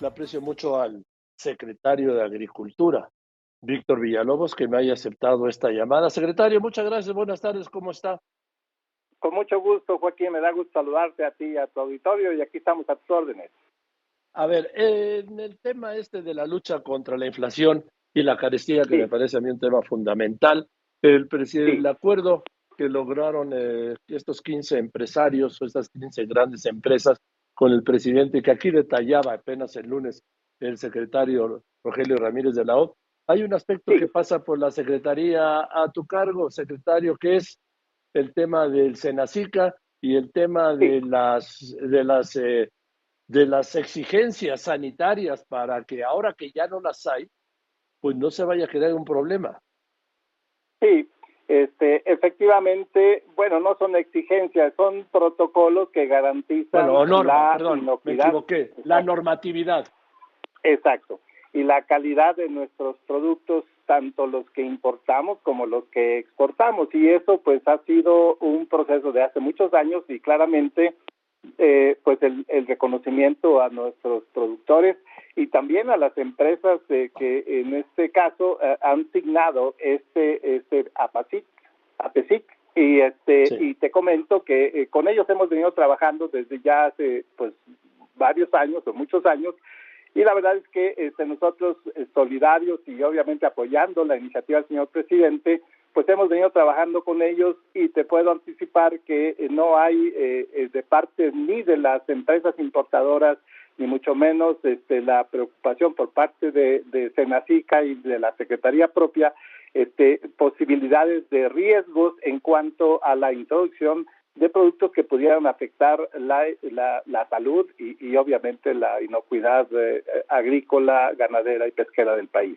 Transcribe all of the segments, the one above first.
le aprecio mucho al secretario de Agricultura, Víctor Villalobos, que me haya aceptado esta llamada. Secretario, muchas gracias. Buenas tardes. ¿Cómo está? Con mucho gusto, Joaquín. Me da gusto saludarte a ti y a tu auditorio y aquí estamos a tus órdenes. A ver, en el tema este de la lucha contra la inflación y la carestía, que me parece a mí un tema fundamental, el, presidente, el acuerdo que lograron eh, estos 15 empresarios o estas 15 grandes empresas con el presidente, que aquí detallaba apenas el lunes el secretario Rogelio Ramírez de la O. Hay un aspecto que pasa por la secretaría a tu cargo, secretario, que es el tema del Senacica y el tema de las de las eh, de las exigencias sanitarias para que ahora que ya no las hay, pues no se vaya a quedar un problema. Sí, este, efectivamente, bueno, no son exigencias, son protocolos que garantizan bueno, la perdón, me equivoqué, la normatividad. Exacto. Y la calidad de nuestros productos, tanto los que importamos como los que exportamos. Y eso pues ha sido un proceso de hace muchos años y claramente eh, pues el, reconocimiento a nuestros productores y también a las empresas que en este caso eh, han signado este este APASIC, APESIC y este y te comento que eh, con ellos hemos venido trabajando desde ya hace pues varios años o muchos años. Y la verdad es que este, nosotros solidarios y obviamente apoyando la iniciativa del señor presidente pues hemos venido trabajando con ellos y te puedo anticipar que eh, no hay eh, eh, de parte ni de las empresas importadoras ni mucho menos este, la preocupación por parte de, de Senacica y de la Secretaría propia este, posibilidades de riesgos en cuanto a la introducción de productos que pudieran afectar la, la, salud y, y, obviamente la inocuidad agrícola, ganadera y pesquera del país.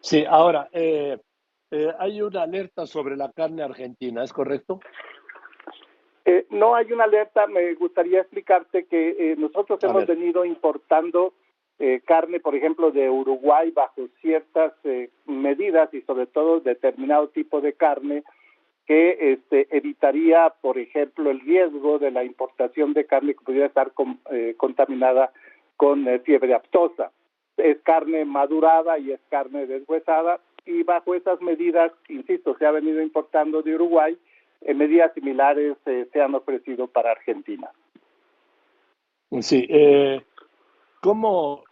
Sí, ahora, eh, eh, hay una alerta sobre la carne argentina, ¿es correcto? Eh, no hay una alerta, me gustaría explicarte que eh, nosotros hemos venido importando carne, por ejemplo, de Uruguay bajo ciertas medidas y sobre todo determinado tipo de carne que este, evitaría, por ejemplo, el riesgo de la importación de carne que pudiera estar contaminada con fiebre aptosa. Es carne madurada y es carne deshuesada, y bajo esas medidas, insisto, se ha venido importando de Uruguay, en medidas similares eh, se han ofrecido para Argentina. Sí, eh, ¿cómo,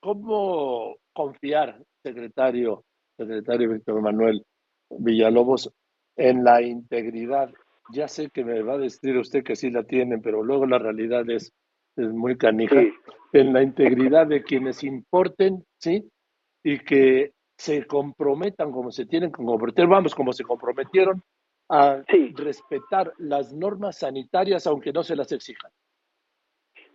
¿cómo confiar, secretario, secretario Víctor Manuel Villalobos, en la integridad? Ya sé que me va a decir usted que sí la tienen, pero luego la realidad es, es muy canija. En la integridad de quienes importen, ¿sí? Y que se comprometan como se tienen que comprometer, vamos, como se comprometieron a respetar las normas sanitarias aunque no se las exijan.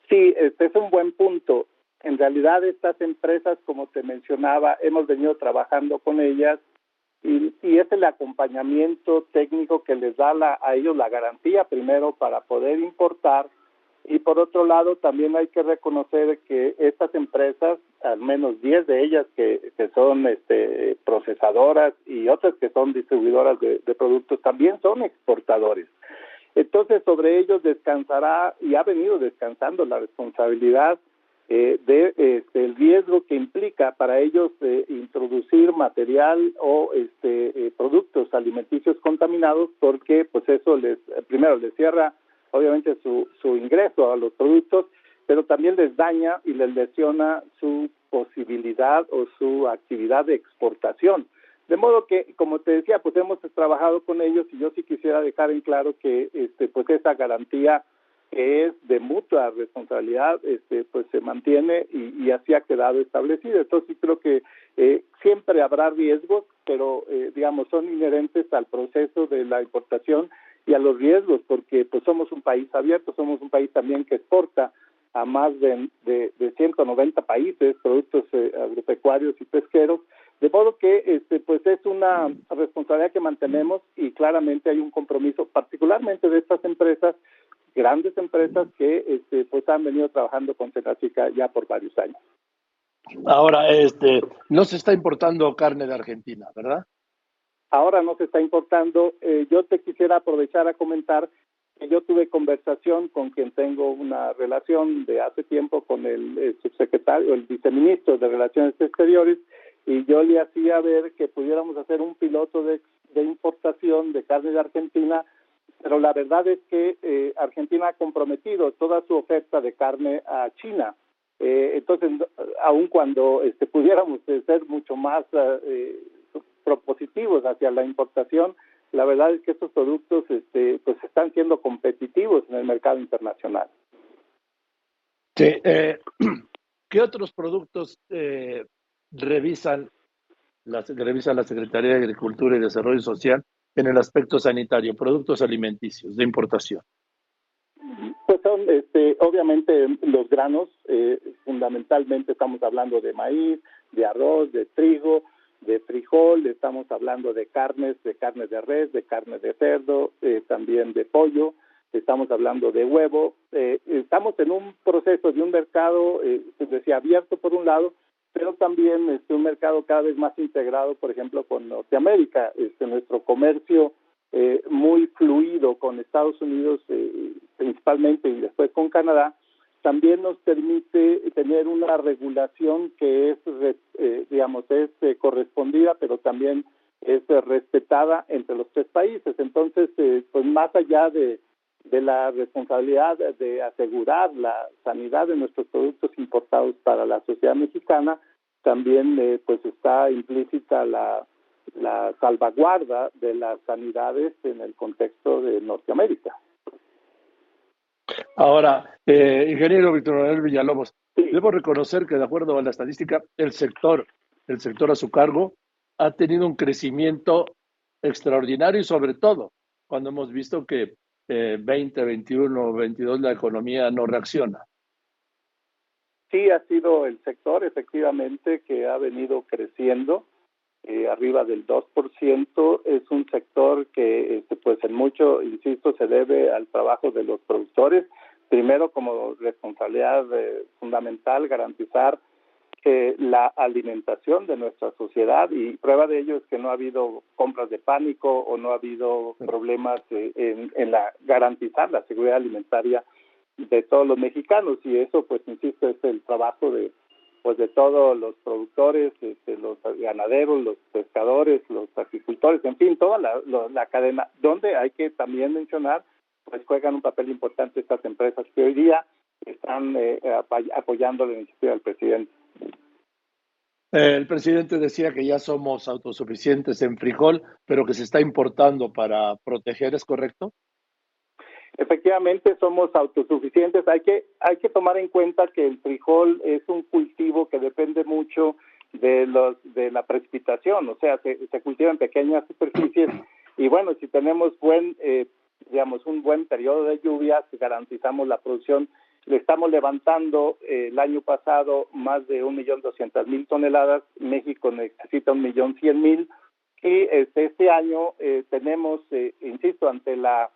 Sí, este es un buen punto. En realidad estas empresas, como te mencionaba, hemos venido trabajando con ellas y, y es el acompañamiento técnico que les da la, a ellos la garantía primero para poder importar y por otro lado, también hay que reconocer que estas empresas, al menos 10 de ellas que, que son este, procesadoras y otras que son distribuidoras de, productos, también son exportadores. Entonces, sobre ellos descansará y ha venido descansando la responsabilidad eh, de este, el riesgo que implica para ellos eh, introducir material o este, eh, productos alimenticios contaminados, porque pues eso les primero les cierra obviamente su, su ingreso a los productos, pero también les daña y les lesiona su posibilidad o su actividad de exportación. De modo que, como te decía, pues hemos trabajado con ellos y yo sí quisiera dejar en claro que este, pues esa garantía que es de mutua responsabilidad, este, pues se mantiene y, así ha quedado establecido. Entonces creo que eh, siempre habrá riesgos, pero eh, digamos son inherentes al proceso de la importación y a los riesgos, porque pues somos un país abierto, somos un país también que exporta a más de, de, de 190 países productos eh, agropecuarios y pesqueros, de modo que este pues es una responsabilidad que mantenemos y claramente hay un compromiso, particularmente de estas empresas, grandes empresas que este pues han venido trabajando con Senacica ya por varios años. Ahora, este, no se está importando carne de Argentina, ¿verdad? Ahora no se está importando. Eh, yo te quisiera aprovechar a comentar yo tuve conversación con quien tengo una relación de hace tiempo con el, subsecretario, el viceministro de Relaciones Exteriores, y yo le hacía ver que pudiéramos hacer un piloto de, importación de carne de Argentina, pero la verdad es que eh, Argentina ha comprometido toda su oferta de carne a China. Eh, entonces, aun cuando este, pudiéramos ser mucho más eh, propositivos hacia la importación, la verdad es que estos productos este, pues están siendo competitivos en el mercado internacional. Sí, eh, ¿Qué otros productos eh, revisan, la, revisa la Secretaría de Agricultura y Desarrollo Social en el aspecto sanitario? Productos alimenticios de importación. Pues son, este, obviamente, los granos, eh, fundamentalmente estamos hablando de maíz, de arroz, de trigo, de frijol, estamos hablando de carnes, de carne de res, de carne de cerdo, eh, también de pollo, estamos hablando de huevo. Eh, estamos en un proceso de un mercado, eh, decía, abierto por un lado, pero también este, un mercado cada vez más integrado, por ejemplo, con Norteamérica. Este, nuestro comercio eh, muy fluido con Estados Unidos principalmente y después con Canadá, también nos permite tener una regulación que es, eh, digamos, es eh, correspondida, pero también es respetada entre los tres países. Entonces, eh, pues más allá de, de la responsabilidad de asegurar la sanidad de nuestros productos importados para la sociedad mexicana, también pues está implícita la, la salvaguarda de las sanidades en el contexto de Norteamérica. Ahora, eh, ingeniero Víctor Manuel Villalobos, debo reconocer que de acuerdo a la estadística, el sector, el sector a su cargo, ha tenido un crecimiento extraordinario y sobre todo cuando hemos visto que eh, 20, 21, 22 la economía no reacciona. Sí, ha sido el sector efectivamente que ha venido creciendo eh, arriba del 2%. Es un sector que, este, pues en mucho, insisto, se debe al trabajo de los productores. Primero, como responsabilidad eh, fundamental, garantizar que la alimentación de nuestra sociedad y prueba de ello es que no ha habido compras de pánico o no ha habido problemas eh, en, en la garantizar la seguridad alimentaria de todos los mexicanos y eso pues insisto es el trabajo de pues de todos los productores, este, los ganaderos, los pescadores, los agricultores, en fin, toda la, cadena, donde hay que también mencionar, pues juegan un papel importante estas empresas que hoy día están eh, apoyando la iniciativa del presidente. El presidente decía que ya somos autosuficientes en frijol, pero que se está importando para proteger, ¿es correcto? Efectivamente, somos autosuficientes. Hay que, hay que tomar en cuenta que el frijol es un cultivo que depende mucho de, los, de la precipitación, o sea, se, se cultiva en pequeñas superficies y bueno, si tenemos buen, eh, digamos, un buen periodo de lluvias, garantizamos la producción. Le estamos levantando eh, el año pasado más de un millón doscientas mil toneladas, México necesita un millón cien mil y este, este año eh, tenemos, insisto, ante la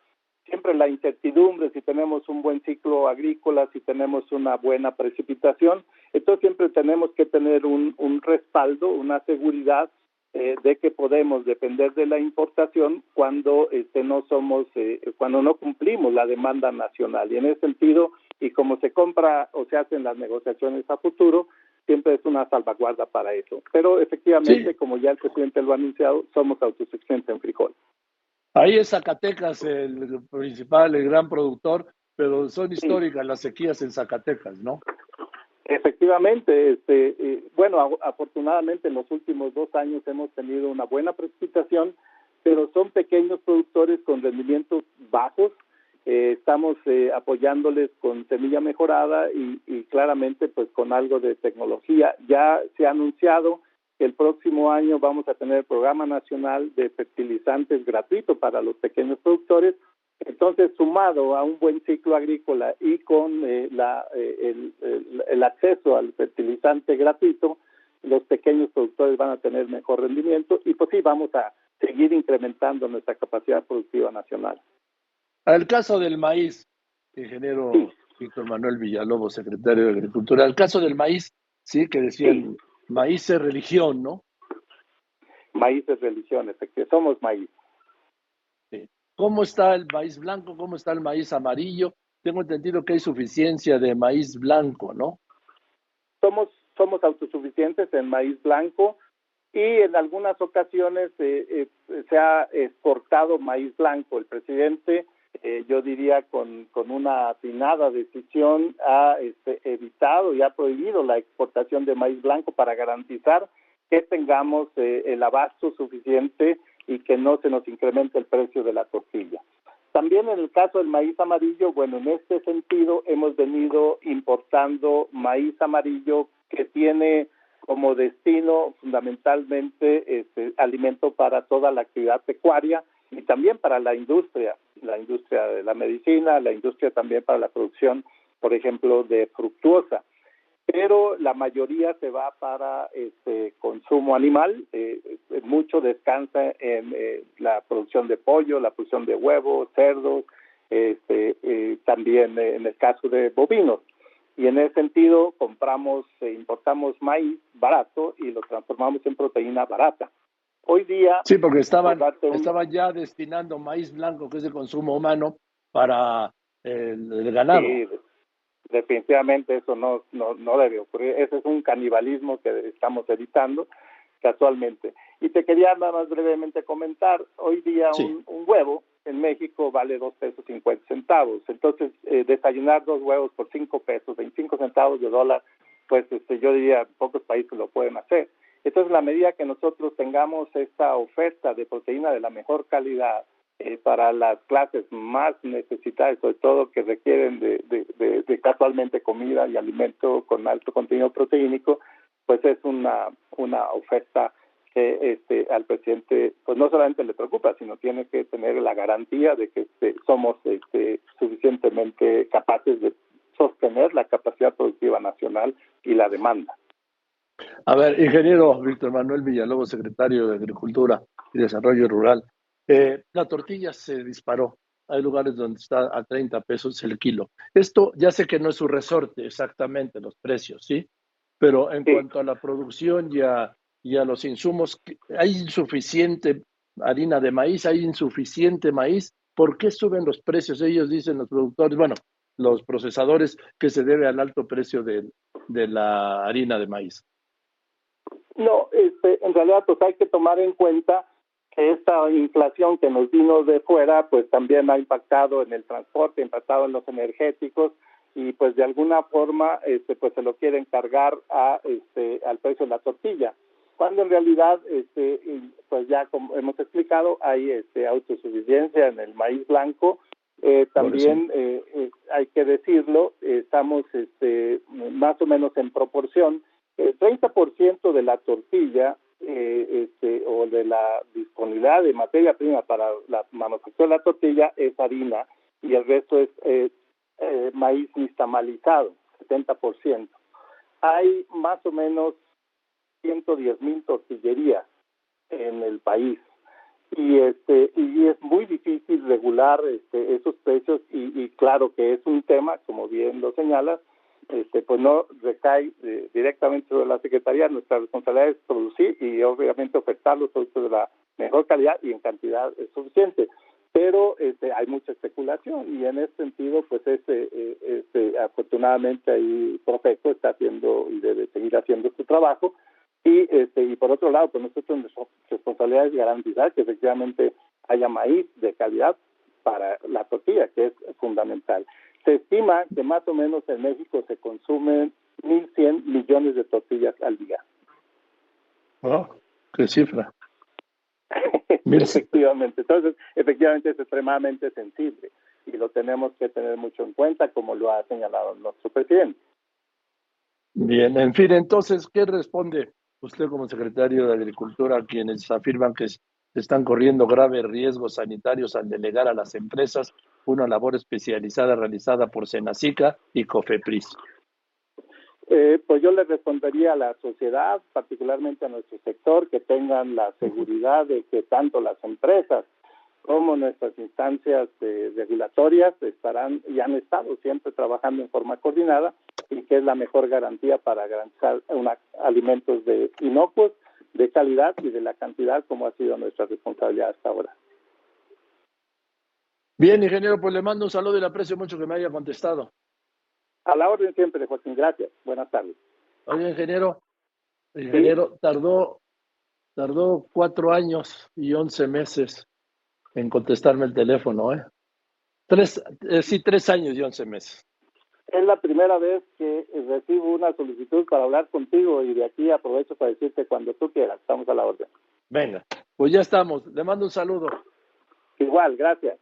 siempre la incertidumbre, si tenemos un buen ciclo agrícola, si tenemos una buena precipitación, entonces siempre tenemos que tener un, un respaldo, una seguridad eh, de que podemos depender de la importación cuando este, no somos, eh, cuando no cumplimos la demanda nacional. Y en ese sentido, y como se compra o se hacen las negociaciones a futuro, siempre es una salvaguarda para eso. Pero efectivamente, como ya el presidente lo ha anunciado, somos autosuficientes en frijol. Ahí es Zacatecas el principal, el gran productor, pero son históricas las sequías en Zacatecas, ¿no? Efectivamente, este, eh, bueno, afortunadamente en los últimos dos años hemos tenido una buena precipitación, pero son pequeños productores con rendimientos bajos. Eh, estamos eh, apoyándoles con semilla mejorada y, y claramente pues con algo de tecnología. Ya se ha anunciado el próximo año vamos a tener el programa nacional de fertilizantes gratuito para los pequeños productores. Entonces, sumado a un buen ciclo agrícola y con eh, la, eh, el, acceso al fertilizante gratuito, los pequeños productores van a tener mejor rendimiento y pues sí, vamos a seguir incrementando nuestra capacidad productiva nacional. Al caso del maíz, ingeniero Víctor Manuel Villalobos, secretario de Agricultura, al caso del maíz, sí, que decían Maíz es religión, ¿no? Maíz es religión, efectivamente. Somos maíz. Sí. ¿Cómo está el maíz blanco? ¿Cómo está el maíz amarillo? Tengo entendido que hay suficiencia de maíz blanco, ¿no? Somos, somos autosuficientes en maíz blanco y en algunas ocasiones eh, eh, se ha exportado maíz blanco. El presidente, eh, yo diría con, con una afinada decisión, ha este, evitado y ha prohibido la exportación de maíz blanco para garantizar que tengamos el abasto suficiente y que no se nos incremente el precio de la tortilla. También en el caso del maíz amarillo, bueno, en este sentido hemos venido importando maíz amarillo que tiene como destino fundamentalmente este, alimento para toda la actividad pecuaria y también para la industria, la industria de la medicina, la industria también para la producción, por ejemplo, de fructuosa. Pero la mayoría se va para este consumo animal, eh, mucho descansa en eh, la producción de pollo, la producción de huevos, cerdos, este, eh, también en el caso de bovinos y en ese sentido compramos e importamos maíz barato y lo transformamos en proteína barata. Hoy día... Sí, porque estaban, estaban ya destinando maíz blanco, que es de consumo humano, para el, ganado. Sí, definitivamente eso no, no, no debe ocurrir. Ese es un canibalismo que estamos evitando casualmente. Y te quería nada más brevemente comentar, hoy día un, un, huevo en México vale dos pesos cincuenta centavos. Entonces, eh, desayunar dos huevos por cinco pesos, 25 centavos de dólar, pues este, yo diría pocos países lo pueden hacer. Entonces, en la medida que nosotros tengamos esta oferta de proteína de la mejor calidad eh, para las clases más necesitadas, sobre todo que requieren de, de, de, casualmente comida y alimento con alto contenido proteínico, pues es una, una oferta que este, al presidente pues no solamente le preocupa, sino tiene que tener la garantía de que este, somos este, suficientemente capaces de sostener la capacidad productiva nacional y la demanda. A ver, ingeniero Víctor Manuel Villalobos, secretario de Agricultura y Desarrollo Rural, eh, la tortilla se disparó. Hay lugares donde está a 30 pesos el kilo. Esto ya sé que no es su resorte exactamente los precios, ¿sí? Pero en cuanto a la producción y a y a los insumos, hay insuficiente harina de maíz, hay insuficiente maíz, ¿por qué suben los precios? Ellos dicen los productores, bueno, los procesadores, que se debe al alto precio de, de la harina de maíz. No, este, en realidad pues hay que tomar en cuenta que esta inflación que nos vino de fuera pues también ha impactado en el transporte, ha impactado en los energéticos y pues de alguna forma este pues se lo quieren cargar a este al precio de la tortilla cuando en realidad, este, pues ya como hemos explicado, hay este, autosuficiencia en el maíz blanco. Eh, también eh, eh, hay que decirlo, estamos este, más o menos en proporción. El 30% de la tortilla este, o de la disponibilidad de materia prima para la manufactura de la tortilla es harina y el resto es maíz nixtamalizado, 70%. Hay más o menos 110 mil tortillerías en el país y este y es muy difícil regular este, esos precios y, claro que es un tema como bien lo señalas este pues no recae eh, directamente sobre la secretaría. Nuestra responsabilidad es producir y obviamente ofertar los productos de la mejor calidad y en cantidad suficiente. Pero este, hay mucha especulación y en ese sentido pues este, eh, este afortunadamente ahí Profeco está haciendo y debe seguir haciendo su trabajo. Y, este, y por otro lado, pues nosotros nuestra responsabilidad es garantizar que efectivamente haya maíz de calidad para la tortilla, que es fundamental. Se estima que más o menos en México se consumen 1.100 millones de tortillas al día. Oh, ¡Qué cifra! efectivamente, entonces, efectivamente es extremadamente sensible y lo tenemos que tener mucho en cuenta, como lo ha señalado nuestro presidente. Bien, en fin, entonces, ¿qué responde usted como secretario de Agricultura, quienes afirman que están corriendo graves riesgos sanitarios al delegar a las empresas una labor especializada realizada por Senacica y COFEPRIS? Eh, pues yo le respondería a la sociedad, particularmente a nuestro sector, que tengan la seguridad de que tanto las empresas como nuestras instancias regulatorias estarán y han estado siempre trabajando en forma coordinada y que es la mejor garantía para garantizar una, alimentos de inocuos, de calidad y de la cantidad como ha sido nuestra responsabilidad hasta ahora. Bien, ingeniero, pues le mando un saludo y le aprecio mucho que me haya contestado. A la orden siempre, Joaquín. Gracias. Buenas tardes. Oye, ingeniero, ingeniero, tardó, tardó cuatro años y once meses en contestarme el teléfono, ¿eh? Tres, eh, sí, tres años y once meses. Es la primera vez que recibo una solicitud para hablar contigo y de aquí aprovecho para decirte cuando tú quieras. Estamos a la orden. Venga, pues ya estamos. Le mando un saludo. Igual, gracias.